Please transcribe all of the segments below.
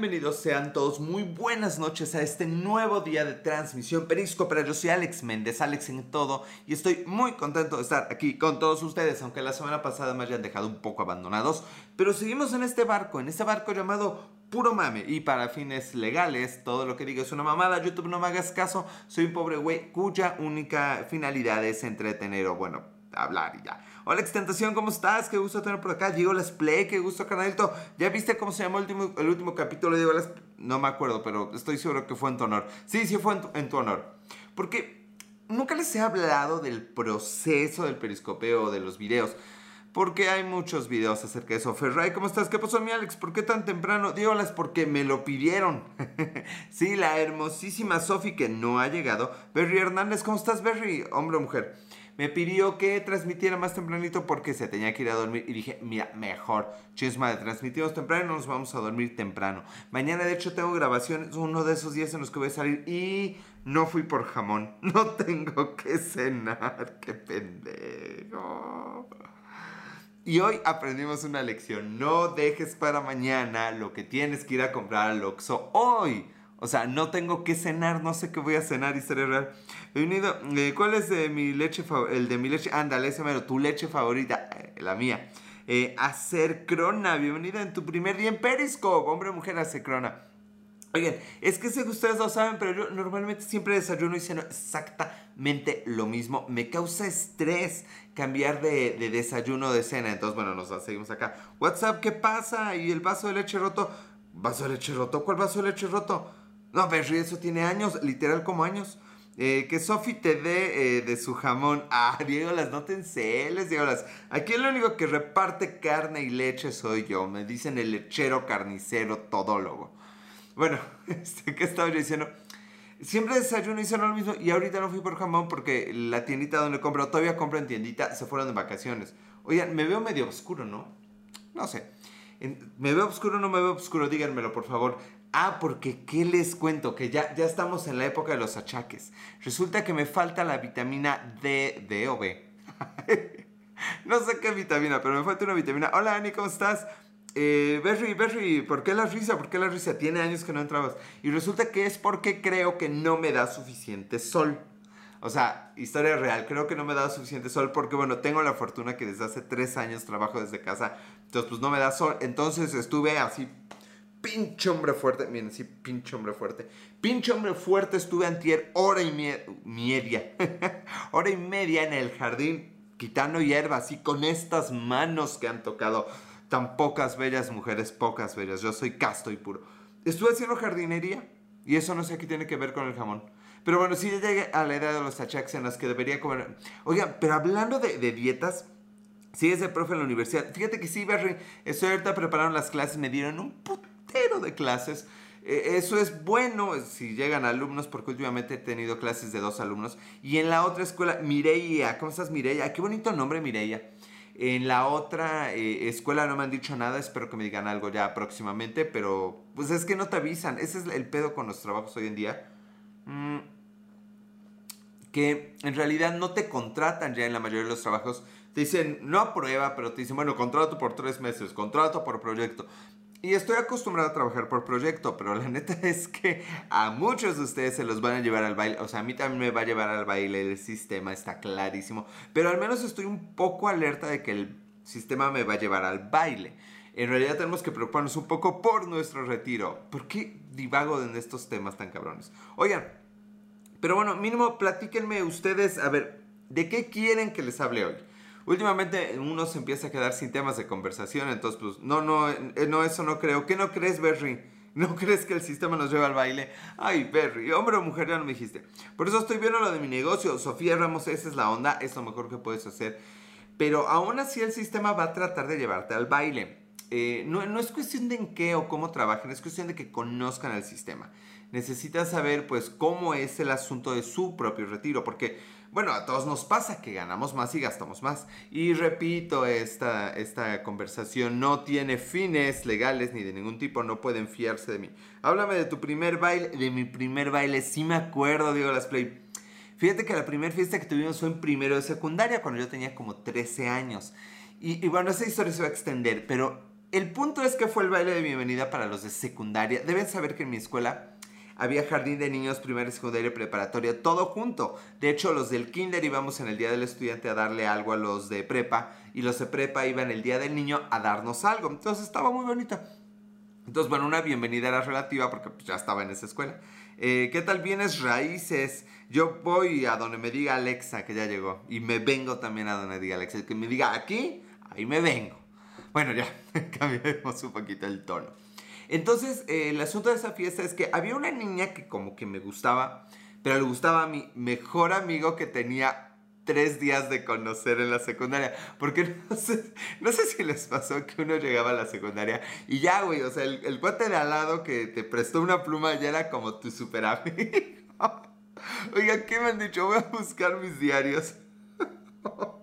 bienvenidos sean todos, muy buenas noches a este nuevo día de transmisión Periscopera. Yo soy Alex Méndez, Alex en todo, y estoy muy contento de estar aquí con todos ustedes, aunque la semana pasada me hayan dejado un poco abandonados. Pero seguimos en este barco, en este barco llamado puro mame. Y para fines legales, todo lo que digo es una mamada. YouTube no me hagas caso. Soy un pobre güey cuya única finalidad es entretener o, bueno, hablar y ya. Hola Extentación, ¿cómo estás? Qué gusto tener por acá. Diego Las Play, qué gusto, canalito. ¿Ya viste cómo se llamó el último, el último capítulo de Diego Las No me acuerdo, pero estoy seguro que fue en tu honor. Sí, sí fue en tu, en tu honor. Porque nunca les he hablado del proceso del periscopeo de los videos. Porque hay muchos videos acerca de eso. Ferray, ¿cómo estás? ¿Qué pasó, mi Alex? ¿Por qué tan temprano? Dígolas porque me lo pidieron. sí, la hermosísima Sofi que no ha llegado. Berry Hernández, ¿cómo estás, Berry? Hombre o mujer me pidió que transmitiera más tempranito porque se tenía que ir a dormir y dije, mira, mejor, chisma, transmitimos temprano nos vamos a dormir temprano. Mañana de hecho tengo grabaciones, uno de esos días en los que voy a salir y no fui por jamón, no tengo que cenar, qué pendejo. Y hoy aprendimos una lección, no dejes para mañana lo que tienes que ir a comprar al Oxxo hoy. O sea, no tengo que cenar, no sé qué voy a cenar y seré real. Bienvenido. Eh, ¿Cuál es de mi leche El de mi leche. Ándale, ese mero. Tu leche favorita. Eh, la mía. Eh, hacer crona. Bienvenida en tu primer día en Periscope. Hombre, mujer, hacer crona. Oigan, es que sé que ustedes lo saben, pero yo normalmente siempre desayuno y ceno exactamente lo mismo. Me causa estrés cambiar de, de desayuno de cena. Entonces, bueno, nos seguimos acá. WhatsApp, ¿qué pasa? ¿Y el vaso de leche roto? ¿Vaso de leche roto? ¿Cuál vaso de leche roto? No, pero eso tiene años, literal como años. Eh, que Sofi te dé eh, de su jamón. Ah, Diego, las no te Diego, las. Aquí el único que reparte carne y leche soy yo. Me dicen el lechero carnicero todólogo. Bueno, este, ¿qué estaba yo diciendo? Siempre desayuno y lo mismo. Y ahorita no fui por jamón porque la tiendita donde compro, todavía compro en tiendita, se fueron de vacaciones. Oigan, me veo medio oscuro, ¿no? No sé. ¿Me veo oscuro o no me veo oscuro? Díganmelo, por favor. Ah, porque ¿qué les cuento? Que ya, ya estamos en la época de los achaques. Resulta que me falta la vitamina D, D o B. no sé qué vitamina, pero me falta una vitamina. Hola Ani, ¿cómo estás? Eh, Berry, Berry, ¿por qué la risa? ¿Por qué la risa? Tiene años que no entrabas. Y resulta que es porque creo que no me da suficiente sol. O sea, historia real, creo que no me da suficiente sol porque, bueno, tengo la fortuna que desde hace tres años trabajo desde casa. Entonces, pues no me da sol. Entonces estuve así pinche hombre fuerte. Miren, sí, pinche hombre fuerte. Pinche hombre fuerte estuve antier hora y media. hora y media en el jardín quitando hierba así con estas manos que han tocado tan pocas bellas mujeres, pocas bellas. Yo soy casto y puro. Estuve haciendo jardinería y eso no sé qué tiene que ver con el jamón. Pero bueno, sí llegué a la edad de los achaques en las que debería comer. Oigan, pero hablando de, de dietas, sí es el profe en la universidad. Fíjate que sí, Berry, estoy ahorita preparando las clases, me dieron un puto de clases. Eh, eso es bueno si llegan alumnos, porque últimamente he tenido clases de dos alumnos. Y en la otra escuela, Mireia, ¿cómo estás Mireia? Qué bonito nombre Mireia. En la otra eh, escuela no me han dicho nada, espero que me digan algo ya próximamente, pero pues es que no te avisan. Ese es el pedo con los trabajos hoy en día. Mm, que en realidad no te contratan ya en la mayoría de los trabajos. Te dicen, no aprueba, pero te dicen, bueno, contrato por tres meses, contrato por proyecto. Y estoy acostumbrado a trabajar por proyecto, pero la neta es que a muchos de ustedes se los van a llevar al baile. O sea, a mí también me va a llevar al baile el sistema, está clarísimo. Pero al menos estoy un poco alerta de que el sistema me va a llevar al baile. En realidad tenemos que preocuparnos un poco por nuestro retiro. ¿Por qué divago en estos temas tan cabrones? Oigan, pero bueno, mínimo platíquenme ustedes, a ver, ¿de qué quieren que les hable hoy? Últimamente uno se empieza a quedar sin temas de conversación, entonces pues no, no, eh, no, eso no creo. ¿Qué no crees, Berry? ¿No crees que el sistema nos lleva al baile? Ay, Berry, hombre o mujer, ya no me dijiste. Por eso estoy viendo lo de mi negocio. Sofía Ramos, esa es la onda, es lo mejor que puedes hacer. Pero aún así el sistema va a tratar de llevarte al baile. Eh, no, no, es cuestión de en qué o cómo trabajen, es cuestión de que conozcan el sistema. Necesitan saber pues cómo es el asunto de su propio retiro, porque bueno, a todos nos pasa que ganamos más y gastamos más. Y repito, esta, esta conversación no tiene fines legales ni de ningún tipo, no pueden fiarse de mí. Háblame de tu primer baile, de mi primer baile, sí me acuerdo, Diego Las Play. Fíjate que la primera fiesta que tuvimos fue en primero de secundaria, cuando yo tenía como 13 años. Y, y bueno, esa historia se va a extender, pero el punto es que fue el baile de bienvenida para los de secundaria. Deben saber que en mi escuela había jardín de niños, primaria, secundaria preparatoria, todo junto. De hecho, los del kinder íbamos en el día del estudiante a darle algo a los de prepa y los de prepa iban el día del niño a darnos algo. Entonces estaba muy bonita. Entonces, bueno, una bienvenida era relativa porque pues, ya estaba en esa escuela. Eh, ¿Qué tal vienes raíces? Yo voy a donde me diga Alexa que ya llegó. Y me vengo también a donde diga Alexa. Que me diga aquí, ahí me vengo. Bueno, ya cambiamos un poquito el tono. Entonces, eh, el asunto de esa fiesta es que había una niña que como que me gustaba, pero le gustaba a mi mejor amigo que tenía tres días de conocer en la secundaria. Porque no sé, no sé si les pasó que uno llegaba a la secundaria y ya, güey, o sea, el, el cuate de al lado que te prestó una pluma ya era como tu super amigo. Oiga, ¿qué me han dicho? Voy a buscar mis diarios.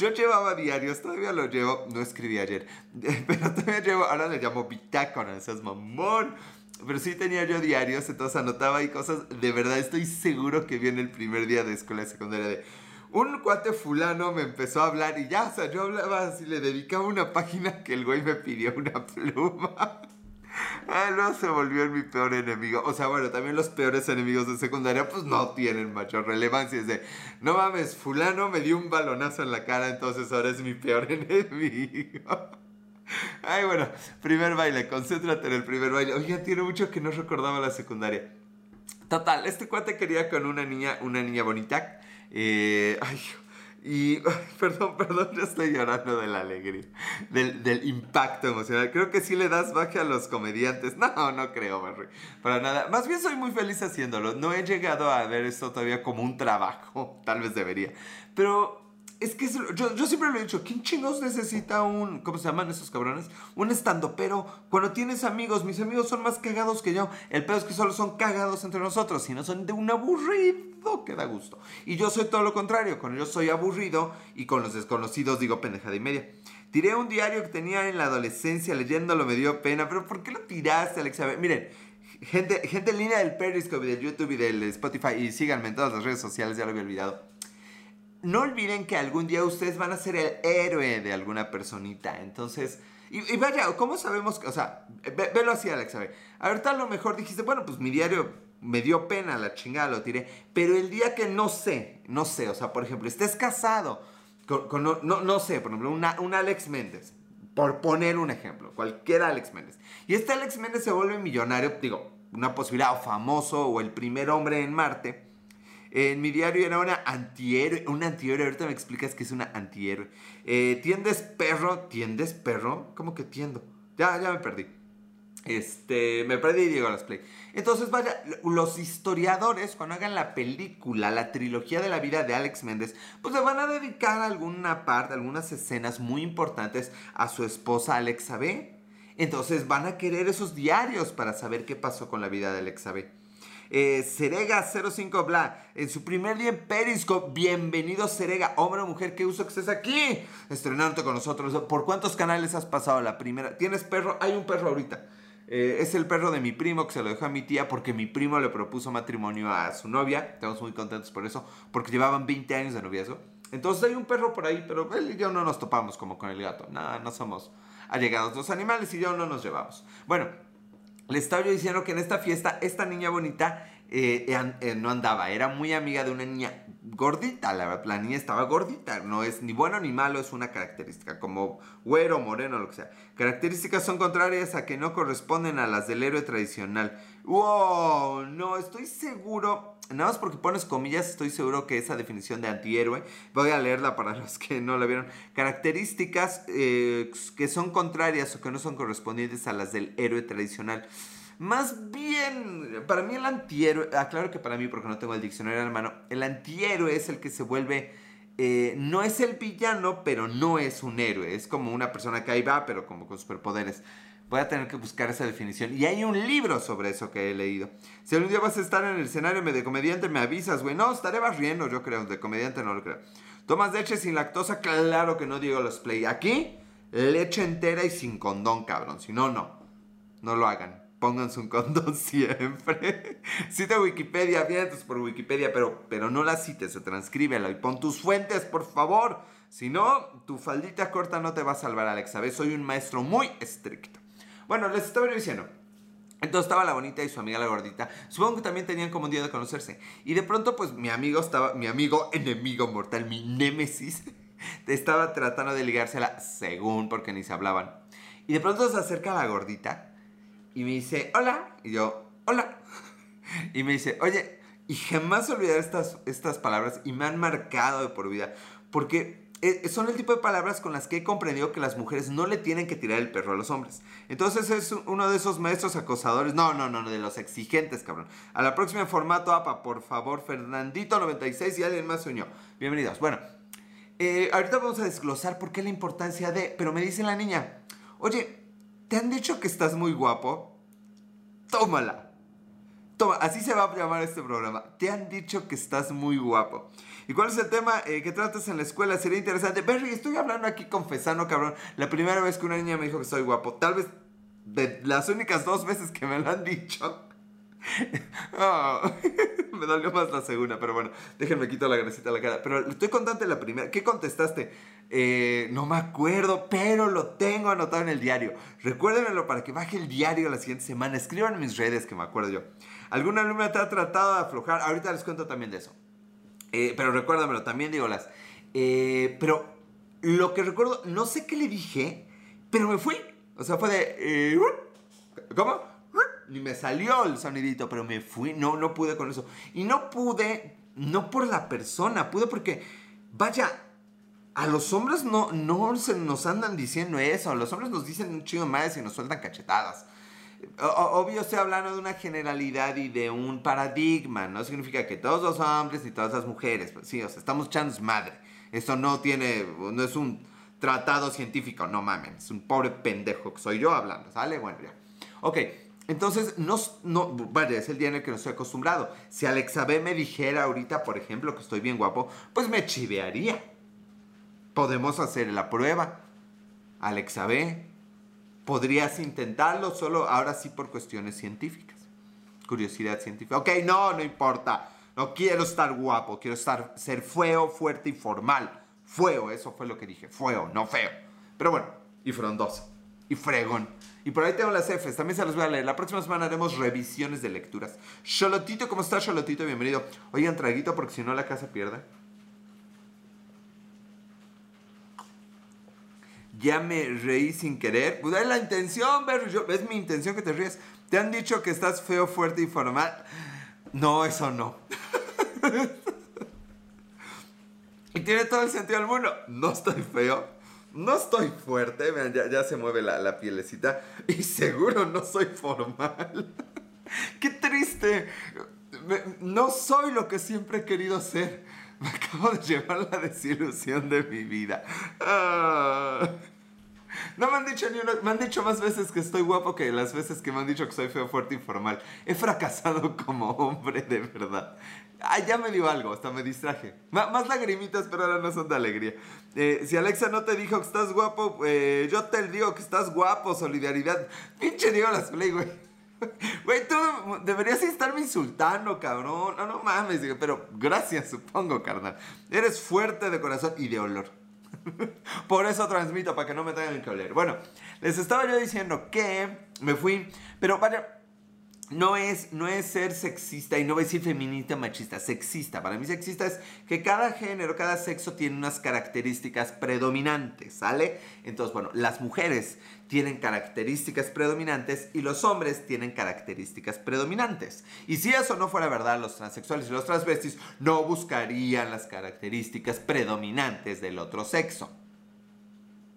Yo llevaba diarios, todavía lo llevo, no escribí ayer, pero todavía llevo, ahora le llamo bitácora, esas mamón. Pero sí tenía yo diarios, entonces anotaba ahí cosas, de verdad estoy seguro que viene el primer día de escuela secundaria de un cuate fulano me empezó a hablar y ya, o sea, yo hablaba así, le dedicaba una página que el güey me pidió una pluma. Ah, no, se volvió mi peor enemigo. O sea, bueno, también los peores enemigos de secundaria pues no tienen mayor relevancia. Es de, no mames, fulano me dio un balonazo en la cara, entonces ahora es mi peor enemigo. Ay, bueno, primer baile, concéntrate en el primer baile. Oye, tiene mucho que no recordaba la secundaria. Total, este cuate quería con una niña, una niña bonita. Eh, ay, y, perdón, perdón, ya estoy llorando de la alegría, del, del, impacto emocional. Creo que sí le das baje a los comediantes. No, no creo, Barry, para nada. Más bien soy muy feliz haciéndolo. No he llegado a ver esto todavía como un trabajo, tal vez debería. Pero es que yo, yo, siempre lo he dicho, ¿quién chingos necesita un, ¿cómo se llaman esos cabrones? Un estando, pero cuando tienes amigos, mis amigos son más cagados que yo. El peor es que solo son cagados entre nosotros, sino son de un aburrido que da gusto. Y yo soy todo lo contrario, cuando yo soy aburrido y con los desconocidos digo pendejada y media. Tiré un diario que tenía en la adolescencia, leyéndolo me dio pena, pero ¿por qué lo tiraste, Alex? A ver, miren, gente, gente en línea del Periscope, del YouTube y del Spotify, y síganme en todas las redes sociales, ya lo había olvidado no olviden que algún día ustedes van a ser el héroe de alguna personita. Entonces, y, vaya, ¿cómo sabemos? O sea, velo así, Alex. A ver, ahorita a lo mejor dijiste, bueno, pues mi diario me dio pena, la chingada lo tiré. Pero el día que no sé, no sé, o sea, por ejemplo, estés casado con, no, no, sé, por ejemplo, una, un Alex Méndez. Por poner un ejemplo, cualquier Alex Méndez. Y este Alex Méndez se vuelve millonario, digo, una posibilidad, o famoso, o el primer hombre en Marte en mi diario era una antihéroe. Una antihéroe. Ahorita me explicas que es una antihéroe. Eh, ¿Tiendes perro? ¿Tiendes perro? ¿Cómo que tiendo? Ya, ya me perdí. Este, me perdí y Diego las play. Entonces, vaya, los historiadores, cuando hagan la película, la trilogía de la vida de Alex Méndez, pues le van a dedicar alguna parte, algunas escenas muy importantes a su esposa Alexa B. Entonces van a querer esos diarios para saber qué pasó con la vida de Alexa B. Eh, Serega05 Bla, en su primer día en Periscope. Bienvenido, Serega, hombre o mujer, qué uso que estés aquí, estrenándote con nosotros. ¿Por cuántos canales has pasado la primera? ¿Tienes perro? Hay un perro ahorita. Eh, es el perro de mi primo que se lo dejó a mi tía porque mi primo le propuso matrimonio a su novia. Estamos muy contentos por eso, porque llevaban 20 años de noviazgo. Entonces hay un perro por ahí, pero él y yo no nos topamos como con el gato. Nada, no somos allegados los animales y yo no nos llevamos. Bueno, le estaba yo diciendo que en esta fiesta esta niña bonita eh, eh, no andaba, era muy amiga de una niña gordita, la, la, niña estaba gordita, no es ni bueno ni malo, es una característica, como güero, moreno, lo que sea. Características son contrarias a que no corresponden a las del héroe tradicional. ¡Wow! No, estoy seguro, nada más porque pones comillas, estoy seguro que esa definición de antihéroe, voy a leerla para los que no la vieron. Características eh, que son contrarias o que no son correspondientes a las del héroe tradicional. Más bien, para mí el antihéroe, aclaro ah, que para mí porque no tengo el diccionario en la mano, el antihéroe es el que se vuelve, eh, no es el villano, pero no es un héroe, es como una persona que ahí va, pero como con superpoderes. Voy a tener que buscar esa definición. Y hay un libro sobre eso que he leído. Si algún día vas a estar en el escenario de comediante, me avisas, güey. No, estaré barriendo, yo creo. De comediante no lo creo. ¿Tomas leche sin lactosa? Claro que no digo los play. Aquí, leche entera y sin condón, cabrón. Si no, no. No lo hagan pónganse un condón siempre. Cita Wikipedia, vientos por Wikipedia, pero, pero no la cites, transcríbela y pon tus fuentes, por favor. Si no, tu faldita corta no te va a salvar, Alex. ¿Sabes? Soy un maestro muy estricto. Bueno, les estaba diciendo. Entonces estaba la bonita y su amiga la gordita. Supongo que también tenían como un día de conocerse. Y de pronto, pues mi amigo estaba, mi amigo enemigo mortal, mi némesis, estaba tratando de ligársela según porque ni se hablaban. Y de pronto se acerca la gordita y me dice, hola. Y yo, hola. Y me dice, oye, y jamás olvidaré estas, estas palabras y me han marcado de por vida. Porque eh, son el tipo de palabras con las que he comprendido que las mujeres no le tienen que tirar el perro a los hombres. Entonces es uno de esos maestros acosadores. No, no, no, de los exigentes, cabrón. A la próxima formato APA, por favor, Fernandito96 y alguien más se Bienvenidos. Bueno, eh, ahorita vamos a desglosar por qué la importancia de... Pero me dice la niña, oye, ¿te han dicho que estás muy guapo? Tómala. Toma, así se va a llamar este programa. Te han dicho que estás muy guapo. ¿Y cuál es el tema eh, que tratas en la escuela? Sería interesante. Berry, estoy hablando aquí confesando, cabrón. La primera vez que una niña me dijo que soy guapo. Tal vez de las únicas dos veces que me lo han dicho. Oh, me dolió más la segunda, pero bueno, déjenme quito la grasita a la cara. Pero estoy contante de la primera. ¿Qué contestaste? Eh, no me acuerdo, pero lo tengo anotado en el diario. Recuérdenmelo para que baje el diario la siguiente semana. Escriban en mis redes que me acuerdo yo. ¿Alguna alumna te ha tratado de aflojar? Ahorita les cuento también de eso. Eh, pero recuérdamelo, también digo las. Eh, pero lo que recuerdo, no sé qué le dije, pero me fui. O sea, fue de. ¿Cómo? Ni me salió el sonidito, pero me fui. No, no pude con eso. Y no pude, no por la persona, pude porque, vaya, a los hombres no, no se nos andan diciendo eso. Los hombres nos dicen un chido más y nos sueltan cachetadas obvio estoy hablando de una generalidad y de un paradigma, no significa que todos los hombres y todas las mujeres, pues sí, o sea, estamos echando madre. Eso no tiene, no es un tratado científico, no mames, es un pobre pendejo que soy yo hablando, ¿sale? Bueno, ya. Ok, entonces, no, es el día en el que no estoy acostumbrado. Si Alexa B me dijera ahorita, por ejemplo, que estoy bien guapo, pues me chivearía. Podemos hacer la prueba. Alexa B, podrías intentarlo solo ahora sí por cuestiones científicas. Curiosidad científica. Ok, no, no importa. No quiero estar guapo, quiero estar, ser feo, fuerte y formal. Feo, eso fue lo que dije. Feo, no feo. Pero bueno, y frondoso. Y fregón. Y por ahí tengo las Fs, también se las voy a leer. La próxima semana haremos revisiones de lecturas. Cholotito, ¿cómo estás, Cholotito? Bienvenido. Oigan, traguito porque si no la casa pierde. ya me reí sin querer. Pues es la intención, ver, es mi intención que te ríes. ¿Te han dicho que estás feo, fuerte y formal? No, eso no. y tiene todo el sentido del mundo. No estoy feo, no estoy fuerte, ya, se mueve la, la pielecita. Y seguro no soy formal. ¡Qué triste! No soy lo que siempre he querido ser. Me acabo de llevar la desilusión de mi vida. Ah. No me han dicho ni una, me han dicho más veces que estoy guapo que las veces que me han dicho que soy feo, fuerte y formal. He fracasado como hombre de verdad. Ah, ya me dio algo, hasta me distraje. más lagrimitas, pero ahora no son de alegría. Eh, si Alexa no te dijo que estás guapo, eh, yo te digo que estás guapo, solidaridad. Pinche Diego las play, güey. Güey, tú deberías estarme insultando, cabrón. No, no mames, pero gracias, supongo, carnal. Eres fuerte de corazón y de olor. Por eso transmito, para que no me tengan que oler. Bueno, les estaba yo diciendo que me fui, pero vaya, no es, no es ser sexista y no voy a decir feminista machista, sexista. Para mí sexista es que cada género, cada sexo tiene unas características predominantes, ¿sale? Entonces, bueno, las mujeres tienen características predominantes y los hombres tienen características predominantes. Y si eso no fuera verdad, los transexuales y los transvestis no buscarían las características predominantes del otro sexo.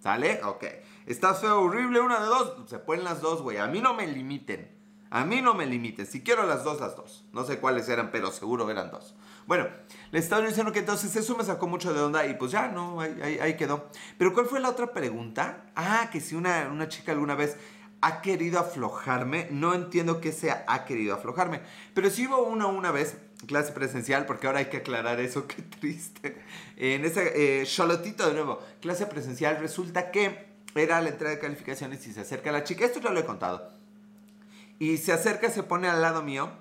¿Sale? Ok. ¿Estás feo, horrible, una de dos? Se pueden las dos, güey. A mí no me limiten. A mí no me limiten. Si quiero las dos, las dos. No sé cuáles eran, pero seguro eran dos. Bueno, le estaba diciendo que entonces eso me sacó mucho de onda y pues ya, no, ahí, quedó. Pero ¿cuál fue la otra pregunta? Ah, que si una, chica alguna vez ha querido aflojarme. No entiendo qué sea ha querido aflojarme. Pero si hubo una una vez, clase presencial, porque ahora hay que aclarar eso, qué triste. En ese eh, de nuevo, clase presencial, resulta que era la entrada de calificaciones y se acerca la chica. Esto ya lo he contado y se acerca, se pone al lado mío.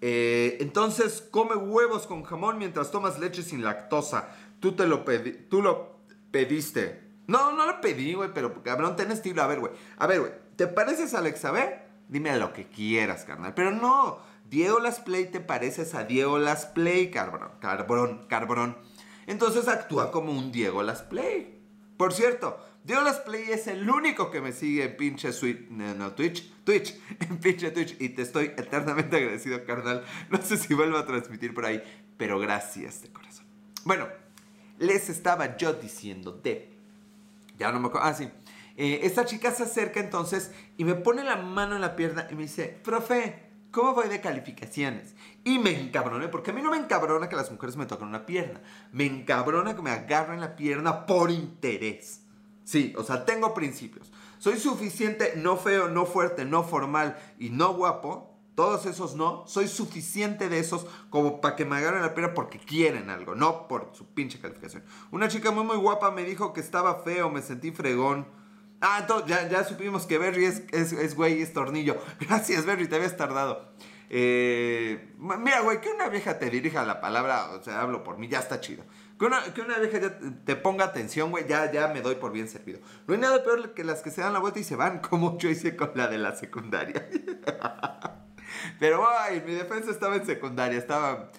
Eh, entonces come huevos con jamón mientras tomas leche sin lactosa. Tú te lo, pedí, tú lo pediste. No, no lo pedí, güey, pero cabrón, ten estilo. A ver, güey. A ver, güey. ¿Te pareces a Alexa B? Dime lo que quieras, carnal. Pero no. Diego Las Play te pareces a Diego Las Play, cabrón. Cabrón, cabrón. Entonces actúa como un Diego Las Play. Por cierto, Diego Las Play es el único que me sigue en pinche no, Twitch, Twitch, en pinche Twitch. Y te estoy eternamente agradecido, carnal. No sé si vuelvo a transmitir por ahí, pero gracias de corazón. Bueno, les estaba yo diciendo de... Ya no me acuerdo. Ah, sí. Eh, esta chica se acerca entonces y me pone la mano en la pierna y me dice, profe, ¿cómo voy de calificaciones? Y me encabroné, porque a mí no me encabrona que las mujeres me toquen una pierna. Me encabrona que me agarren la pierna por interés. Sí, o sea, tengo principios. Soy suficiente, no feo, no fuerte, no formal y no guapo todos esos no, soy suficiente de esos como para que me agarren la pena porque quieren algo, no por su pinche calificación. Una chica muy muy guapa me dijo que estaba feo, me sentí fregón. Ah, ya, ya supimos que Berry es, es, es güey, es tornillo. Gracias, Berry, te habías tardado. Eh, mira, güey, que una vieja te dirija la palabra, o sea, hablo por mí, ya está chido. Que una, que una vieja ya te ponga atención, güey, ya, ya me doy por bien servido. No hay nada peor que las que se dan la vuelta y se van, como yo hice con la de la secundaria. Pero, ay, mi defensa estaba en secundaria, estaba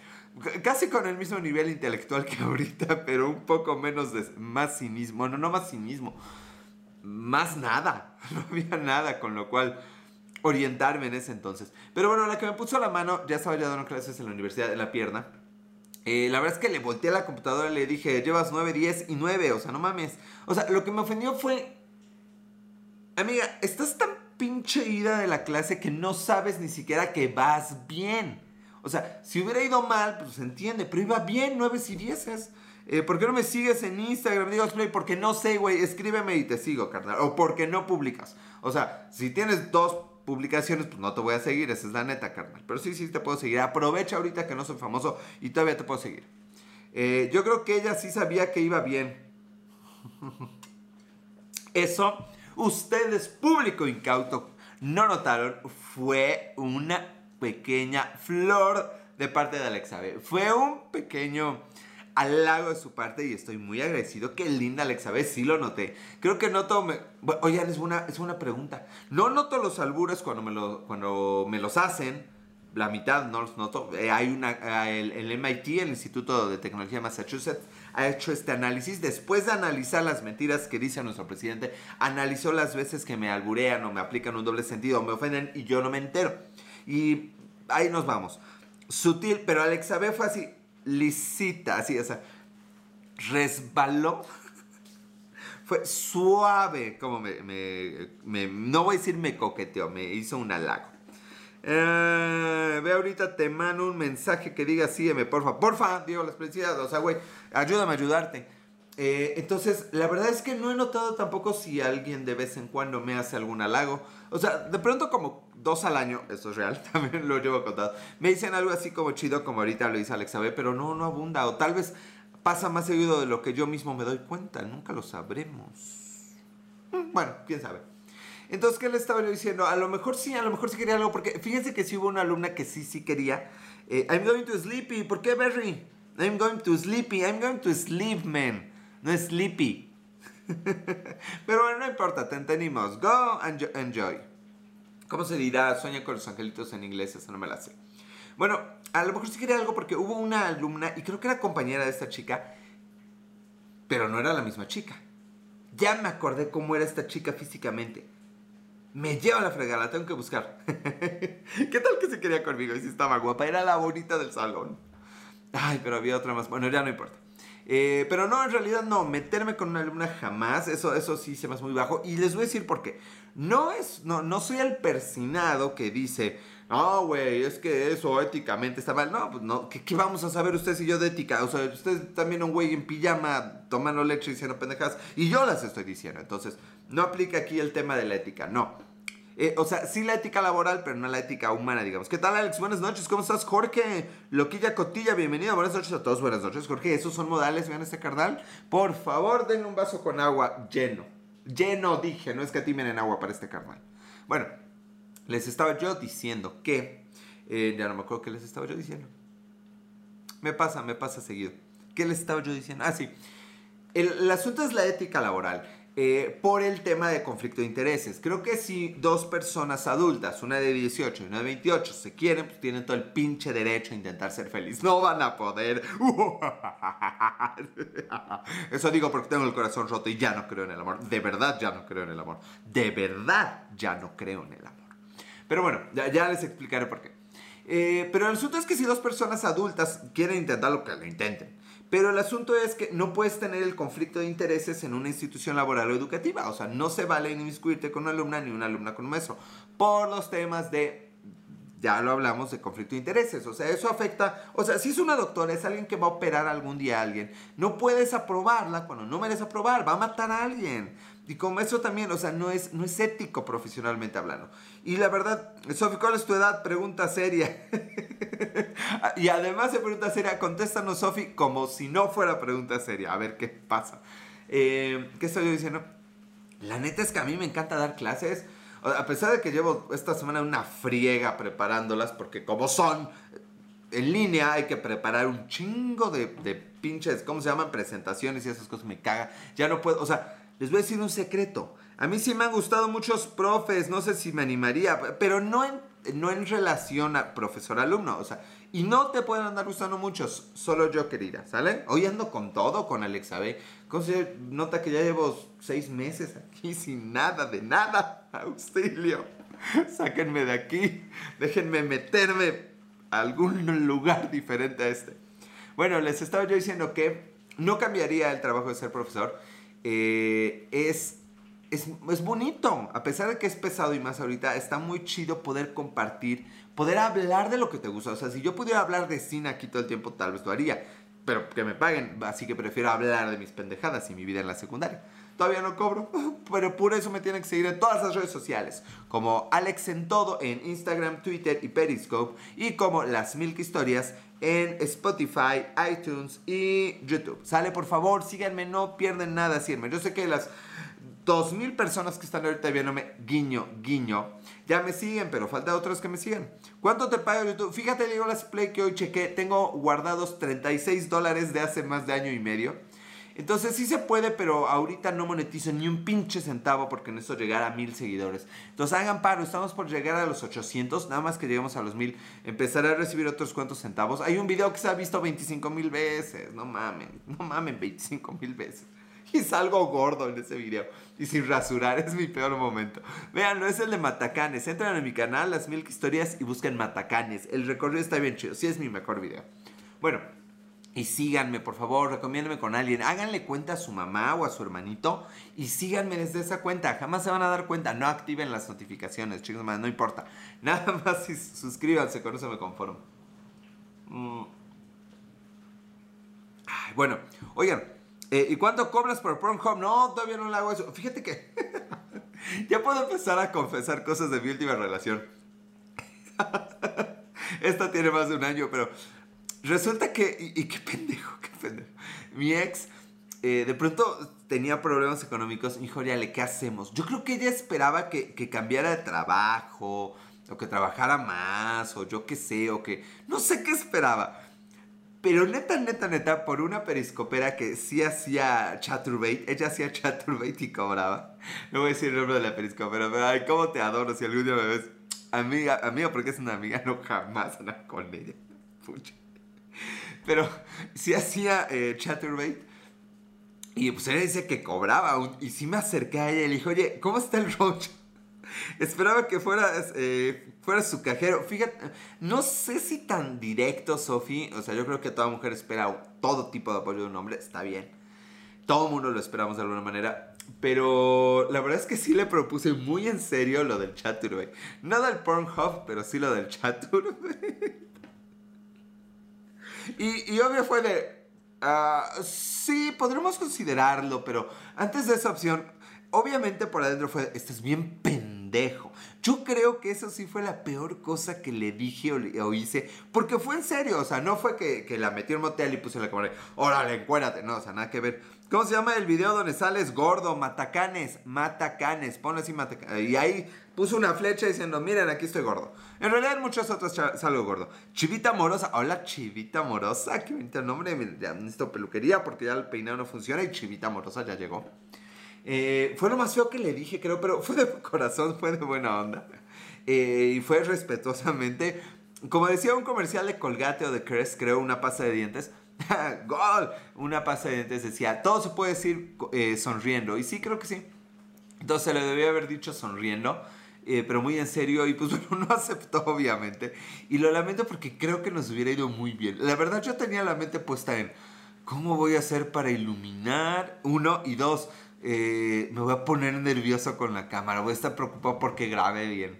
casi con el mismo nivel intelectual que ahorita, pero un poco menos de, más cinismo, no, no más cinismo, más nada, no había nada, con lo cual orientarme en ese entonces. Pero bueno, la que me puso la mano, ya estaba ya dando clases en la universidad, en la pierna. Eh, la verdad es que le volteé a la computadora y le dije, llevas 9, 10 y 9, o sea, no mames. O sea, lo que me ofendió fue, amiga, estás tan pinche ida de la clase que no sabes ni siquiera que vas bien. O sea, si hubiera ido mal, pues se entiende, pero iba bien, nueve y dieces. Eh, ¿Por qué no me sigues en Instagram? Digo, porque no sé, güey, escríbeme y te sigo, carnal. O porque no publicas. O sea, si tienes dos publicaciones, pues no te voy a seguir, esa es la neta, carnal. Pero sí, sí te puedo seguir. Aprovecha ahorita que no soy famoso y todavía te puedo seguir. Eh, yo creo que ella sí sabía que iba bien. Eso ustedes, público incauto, no notaron, fue una pequeña flor de parte de Alexa B. Fue un pequeño halago de su parte y estoy muy agradecido. Qué linda Alexa B, sí lo noté. Creo que noto... Me... Oigan, es una, es una pregunta. No noto los albures cuando me, lo, cuando me los hacen la mitad no los noto. Eh, hay una, eh, el, MIT, el Instituto de Tecnología de Massachusetts, ha hecho este análisis. Después de analizar las mentiras que dice nuestro presidente, analizó las veces que me alburean o me aplican un doble sentido o me ofenden y yo no me entero. Y ahí nos vamos. Sutil, pero Alexa B fue así, lisita, así, o sea, resbaló. fue suave, como me, me, no voy a decir me coqueteó, me hizo un halago. Eh, ve ahorita, te mando un mensaje que diga sígueme, porfa. Porfa, digo las preciadas. O sea, güey, ayúdame a ayudarte. Eh, entonces, la verdad es que no he notado tampoco si alguien de vez en cuando me hace algún halago. O sea, de pronto como dos al año, eso es real, también lo llevo contado. Me dicen algo así como chido, como ahorita lo dice Alexa B, pero no, no abunda. O tal vez pasa más seguido de lo que yo mismo me doy cuenta. Nunca lo sabremos. Mm, bueno, quién sabe. Entonces, ¿qué le estaba yo diciendo? A lo mejor sí, a lo mejor sí quería algo, porque fíjense que sí hubo una alumna que sí, sí quería. Eh, I'm going to sleepy. ¿Por qué, Berry? I'm going to sleepy. I'm going to sleep, man. No es sleepy. Pero bueno, no importa, te entendimos. Go and enjoy. ¿Cómo se dirá? Sueña con los angelitos en inglés, eso no me la sé. Bueno, a lo mejor sí quería algo porque hubo una alumna, y creo que era compañera de esta chica, pero no era la misma chica. Ya me acordé cómo era esta chica físicamente me lleva la fregada, la tengo que buscar. ¿Qué tal que se quería conmigo? Y si estaba guapa, era la bonita del salón. Ay, pero había otra más. Bueno, ya no importa. Eh, pero no, en realidad no, meterme con una alumna jamás, eso, eso sí se me hace muy bajo. Y les voy a decir por qué. No, es, no, no soy el persinado que dice, no, güey, es que eso éticamente está mal. No, pues no, ¿qué, vamos a saber ustedes y yo de ética? O sea, usted también un güey en pijama tomando leche y diciendo pendejadas. Y yo las estoy diciendo. Entonces, no aplica aquí el tema de la ética, no. Eh, o sea, sí la ética laboral, pero no la ética humana, digamos. ¿Qué tal, Alex? Buenas noches, ¿cómo estás, Jorge? Loquilla Cotilla, bienvenido. Buenas noches a todos, buenas noches, Jorge. ¿Esos son modales? Vean este carnal. Por favor, denle un vaso con agua lleno. Lleno, dije, no es que atimen en agua para este carnal. Bueno, les estaba yo diciendo que. Eh, ya no me acuerdo qué les estaba yo diciendo. Me pasa, me pasa seguido. ¿Qué les estaba yo diciendo? Ah, sí. el, asunto es la ética laboral. Eh, por el tema de conflicto de intereses. Creo que si dos personas adultas, una de 18 y una de 28, se quieren, pues tienen todo el pinche derecho a intentar ser feliz. No van a poder. Eso digo porque tengo el corazón roto y ya no creo en el amor. De verdad ya no creo en el amor. De verdad ya no creo en el amor. Pero bueno, ya, les explicaré por qué. Eh, pero el asunto es que si dos personas adultas quieren intentar lo que lo intenten. Pero el asunto es que no puedes tener el conflicto de intereses en una institución laboral o educativa. O sea, no se vale inmiscuirte con una alumna ni una alumna con un maestro. Por los temas de, ya lo hablamos, de conflicto de intereses. O sea, eso afecta, o sea, si es una doctora, es alguien que va a operar algún día a alguien, no puedes aprobarla cuando no mereces aprobar, va a matar a alguien. Y como eso también, o sea, no es, no es ético profesionalmente hablando. Y la verdad, Sofi, ¿cuál es tu edad? Pregunta seria. y además de pregunta seria, contéstanos, Sofi, como si no fuera pregunta seria. A ver qué pasa. Eh, ¿Qué estoy diciendo? La neta es que a mí me encanta dar clases. A pesar de que llevo esta semana una friega preparándolas, porque como son en línea, hay que preparar un chingo de, de pinches, ¿cómo se llaman? Presentaciones y esas cosas. Me caga. Ya no puedo, o sea les voy a decir un secreto. A mí sí me han gustado muchos profes, no sé si me animaría, pero no en, no en relación a profesor-alumno, o sea, y no te pueden andar gustando muchos, solo yo querida, ¿sale? Hoy ando con todo, con Alexa B. Nota que ya llevo seis meses aquí sin nada, de nada. Auxilio. Sáquenme de aquí. Déjenme meterme a algún lugar diferente a este. Bueno, les estaba yo diciendo que no cambiaría el trabajo de ser profesor eh, es, es, es, bonito. A pesar de que es pesado y más ahorita, está muy chido poder compartir, poder hablar de lo que te gusta. O sea, si yo pudiera hablar de cine aquí todo el tiempo, tal vez lo haría. Pero que me paguen. Así que prefiero hablar de mis pendejadas y mi vida en la secundaria. Todavía no cobro, pero por eso me tienen que seguir en todas las redes sociales, como Alex en todo en Instagram, Twitter y Periscope, y como Las Milk Historias en Spotify, iTunes y YouTube. Sale, por favor, síganme, no pierden nada, síganme. Yo sé que las 2.000 personas que están ahorita viéndome, guiño, guiño, ya me siguen, pero falta otros que me sigan. ¿Cuánto te paga YouTube? Fíjate, digo las play que hoy chequé, tengo guardados 36 dólares de hace más de año y medio. Entonces sí se puede, pero ahorita no monetizo ni un pinche centavo porque necesito llegar a mil seguidores. Entonces hagan paro, estamos por llegar a los 800, nada más que lleguemos a los mil, empezaré a recibir otros cuantos centavos. Hay un video que se ha visto 25 mil veces, no mamen, no mamen 25 mil veces. Y salgo gordo en ese video. Y sin rasurar, es mi peor momento. Vean, no es el de Matacanes. Entran a mi canal, las mil historias, y busquen Matacanes. El recorrido está bien chido. Sí es mi mejor video. Bueno, y síganme, por favor, recomiéndeme con alguien. Háganle cuenta a su mamá o a su hermanito y síganme desde esa cuenta. Jamás se van a dar cuenta. No activen las notificaciones, chicos, no importa. Nada más si suscríbanse, con eso me conformo. Mm. bueno, oigan, eh, ¿y cuánto cobras por Pornhub? No, todavía no le hago eso. Fíjate que ya puedo empezar a confesar cosas de mi última relación. Esta tiene más de un año, pero Resulta que, y, qué pendejo, qué pendejo. Mi ex eh, de pronto tenía problemas económicos y dijo, ¿qué hacemos? Yo creo que ella esperaba que, que, cambiara de trabajo, o que trabajara más, o yo qué sé, o que... No sé qué esperaba. Pero neta, neta, neta, por una periscopera que sí hacía chaturbate, ella hacía chaturbate y cobraba. No voy a decir el nombre de la periscopera, pero ay, cómo te adoro si algún día me ves. Amiga, amiga, porque es una amiga, no jamás anda con ella. Pero sí hacía eh, Chatterbait. Y pues ella dice que cobraba. Y sí me acerqué a ella y le dije, oye, ¿cómo está el roach? Esperaba que fuera, eh, fuera su cajero. Fíjate, no sé si tan directo, Sofi. O sea, yo creo que toda mujer espera todo tipo de apoyo de un hombre. Está bien. Todo mundo lo esperamos de alguna manera. Pero la verdad es que sí le propuse muy en serio lo del Chaturbate. No del Pornhub, pero sí lo del Chaturbate. Y, obvio fue de, uh, sí, podremos considerarlo, pero antes de esa opción, obviamente por adentro fue, estás bien pendejo Yo creo que eso sí fue la peor cosa que le dije o, hice, porque fue en serio, o sea, no fue que, que la metí en motel y puse la cámara, órale, encuérdate, no, o sea, nada que ver. ¿Cómo se llama el video donde sales gordo? Matacanes, matacanes, ponle así matacanes. Y ahí puso una flecha diciendo, miren, aquí estoy gordo. En realidad en muchas otras salgo gordo. Chivita Morosa, hola Chivita Morosa, qué bonito nombre, ya necesito peluquería porque ya el peinado no funciona y Chivita Morosa ya llegó. Eh, fue lo más feo que le dije, creo, pero fue de corazón, fue de buena onda. Eh, y fue respetuosamente, como decía un comercial de Colgate o de Crest, creo, una pasta de dientes. ¡Gol! Una pasta de dientes decía, todo se puede decir eh, sonriendo. Y sí, creo que sí. Entonces le debía haber dicho sonriendo. Eh, pero muy en serio, y pues bueno, no aceptó obviamente. Y lo lamento porque creo que nos hubiera ido muy bien. La verdad yo tenía la mente puesta en cómo voy a hacer para iluminar, uno, y dos, eh, me voy a poner nervioso con la cámara, voy a estar preocupado porque grabe bien.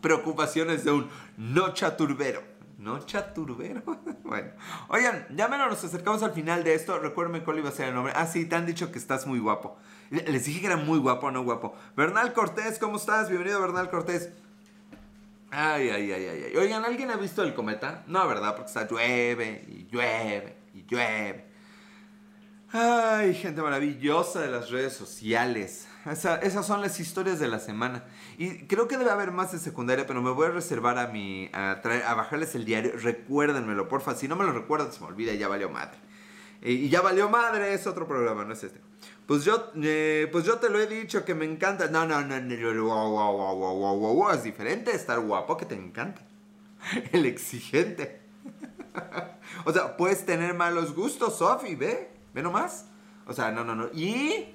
Preocupaciones de un no chaturbero. No chaturbero. bueno, oigan, ya menos nos acercamos al final de esto. Recuerden cuál iba a ser el nombre. Ah, sí, te han dicho que estás muy guapo. Les dije que era muy guapo, no guapo. Bernal Cortés, ¿cómo estás? Bienvenido, Bernal Cortés. Ay, ay, ay, ay, ay. Oigan, ¿alguien ha visto el cometa? No, ¿verdad? Porque está llueve y llueve y llueve. Ay, gente maravillosa de las redes sociales. esas son las historias de la semana. Y creo que debe haber más de secundaria, pero me voy a reservar a mi. a, traer, a bajarles el diario. Recuérdenmelo, porfa. Si no me lo recuerdan, se me olvida y ya valió madre. y ya valió madre, es otro programa, no es este. Pues yo, eh, pues yo te lo he dicho que me encanta. No, no, no, no, es diferente estar guapo que te encanta. El exigente. o sea, puedes tener malos gustos, Sofi, ve, ve nomás. O sea, no, no, no. Y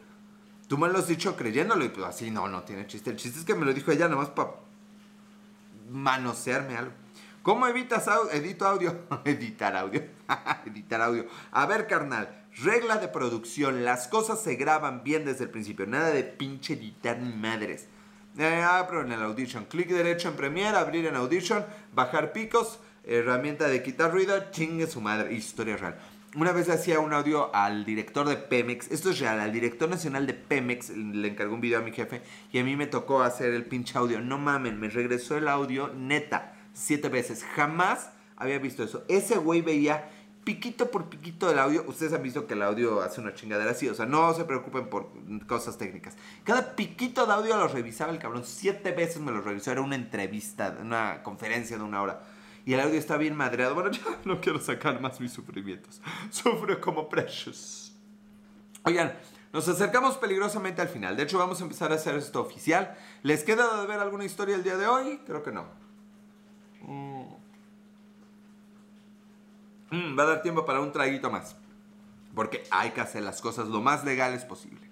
tú me lo has dicho creyéndolo y pues así, no, no tiene chiste. El chiste es que me lo dijo ella nomás para manosearme algo. ¿Cómo evitas audio? Edito audio. Editar audio. Editar audio. A ver, carnal. Regla de producción, las cosas se graban bien desde el principio, nada de pinche editar madres. Eh, abro en el Audition, clic derecho en Premiere, abrir en Audition, bajar picos, herramienta de quitar ruido, chingue su madre, historia real. Una vez hacía un audio al director de Pemex, esto es real, al director nacional de Pemex, le encargó un video a mi jefe y a mí me tocó hacer el pinche audio. No mamen, me regresó el audio neta, siete veces. Jamás había visto eso. Ese güey veía piquito por piquito del audio. Ustedes han visto que el audio hace una chingadera así, o sea, no se preocupen por cosas técnicas. Cada piquito de audio lo revisaba el cabrón. Siete veces me lo revisó. Era una entrevista, una conferencia de una hora. Y el audio está bien madreado. Bueno, ya no quiero sacar más mis sufrimientos. Sufro como Precious. Oigan, nos acercamos peligrosamente al final. De hecho, vamos a empezar a hacer esto oficial. ¿Les queda de ver alguna historia el día de hoy? Creo que no. Mm. Mm, va a dar tiempo para un traguito más. Porque hay que hacer las cosas lo más legales posible.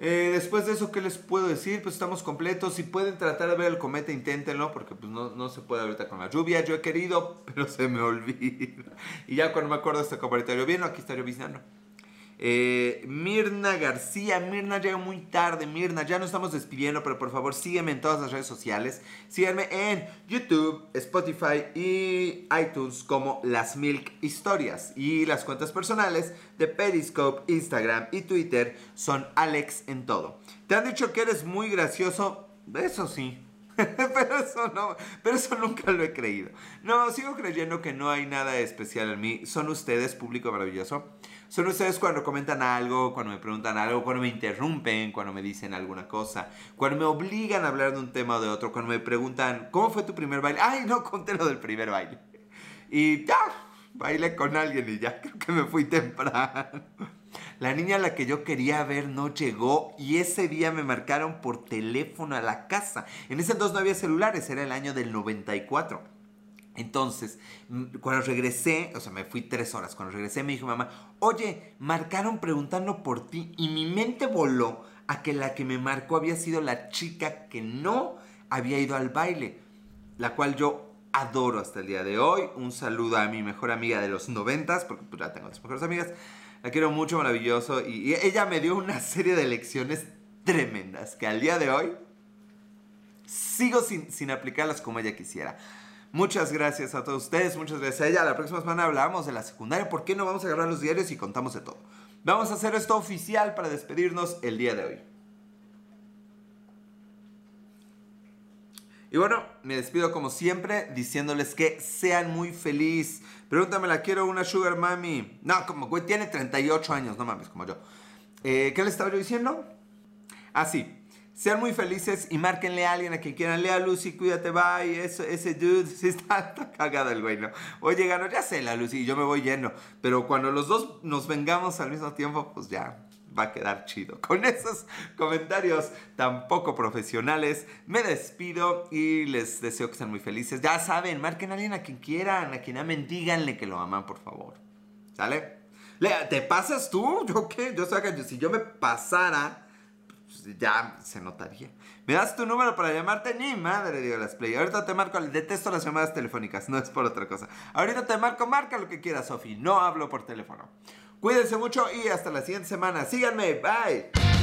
Eh, después de eso, ¿qué les puedo decir? Pues estamos completos. Si pueden tratar de ver el cometa, inténtenlo, porque pues no, no se puede ahorita con la lluvia. Yo he querido, pero se me olvida. Y ya cuando me acuerdo, este comentario bien, aquí está lloviznando. Eh, Mirna García, Mirna llega muy tarde, Mirna, ya no estamos despidiendo, pero por favor sígueme en todas las redes sociales. Síganme en YouTube, Spotify y iTunes como Las Milk Historias. Y las cuentas personales de Periscope, Instagram y Twitter son Alex en todo. ¿Te han dicho que eres muy gracioso? Eso sí. pero eso no, pero eso nunca lo he creído. No, sigo creyendo que no hay nada especial en mí. Son ustedes, público maravilloso. Son ustedes cuando comentan algo, cuando me preguntan algo, cuando me interrumpen, cuando me dicen alguna cosa, cuando me obligan a hablar de un tema o de otro, cuando me preguntan, ¿cómo fue tu primer baile? Ay, no conté lo del primer baile. Y ya, bailé con alguien y ya, creo que me fui temprano. La niña a la que yo quería ver no llegó y ese día me marcaron por teléfono a la casa. En ese entonces no había celulares, era el año del 94. Entonces, cuando regresé, o sea, me fui tres horas, cuando regresé me dijo mamá, oye, marcaron preguntando por ti y mi mente voló a que la que me marcó había sido la chica que no había ido al baile, la cual yo adoro hasta el día de hoy. Un saludo a mi mejor amiga de los noventas, porque pues, ya tengo las mejores amigas. La quiero mucho, maravilloso. Y, ella me dio una serie de lecciones tremendas que al día de hoy sigo sin, sin aplicarlas como ella quisiera. Muchas gracias a todos ustedes, muchas gracias a ella. La próxima semana hablamos de la secundaria. ¿Por qué no vamos a agarrar los diarios y contamos de todo? Vamos a hacer esto oficial para despedirnos el día de hoy. Y bueno, me despido como siempre diciéndoles que sean muy feliz. Pregúntame, ¿la quiero una sugar mami? No, como güey, tiene 38 años, no mames, como yo. Eh, ¿Qué le estaba yo diciendo? Ah, sí. Sean muy felices y márquenle a alguien a quien quieran. Lea Lucy, cuídate, bye. Eso, ese dude, sí está, cagado el güey, ¿no? Oye, gano, ya sé la Lucy, yo me voy lleno. Pero cuando los dos nos vengamos al mismo tiempo, pues ya, va a quedar chido. Con esos comentarios tan poco profesionales, me despido y les deseo que sean muy felices. Ya saben, marquen a alguien a quien quieran, a quien amen, díganle que lo aman, por favor. ¿Sale? ¿te pasas tú? ¿Yo qué? Yo si yo me pasara, pues ya se notaría. ¿Me das tu número para llamarte? Ni madre, digo las play. Ahorita te marco, detesto las llamadas telefónicas, no es por otra cosa. Ahorita te marco, marca lo que quieras, Sofi. No hablo por teléfono. Cuídense mucho y hasta la siguiente semana. Síganme. Bye.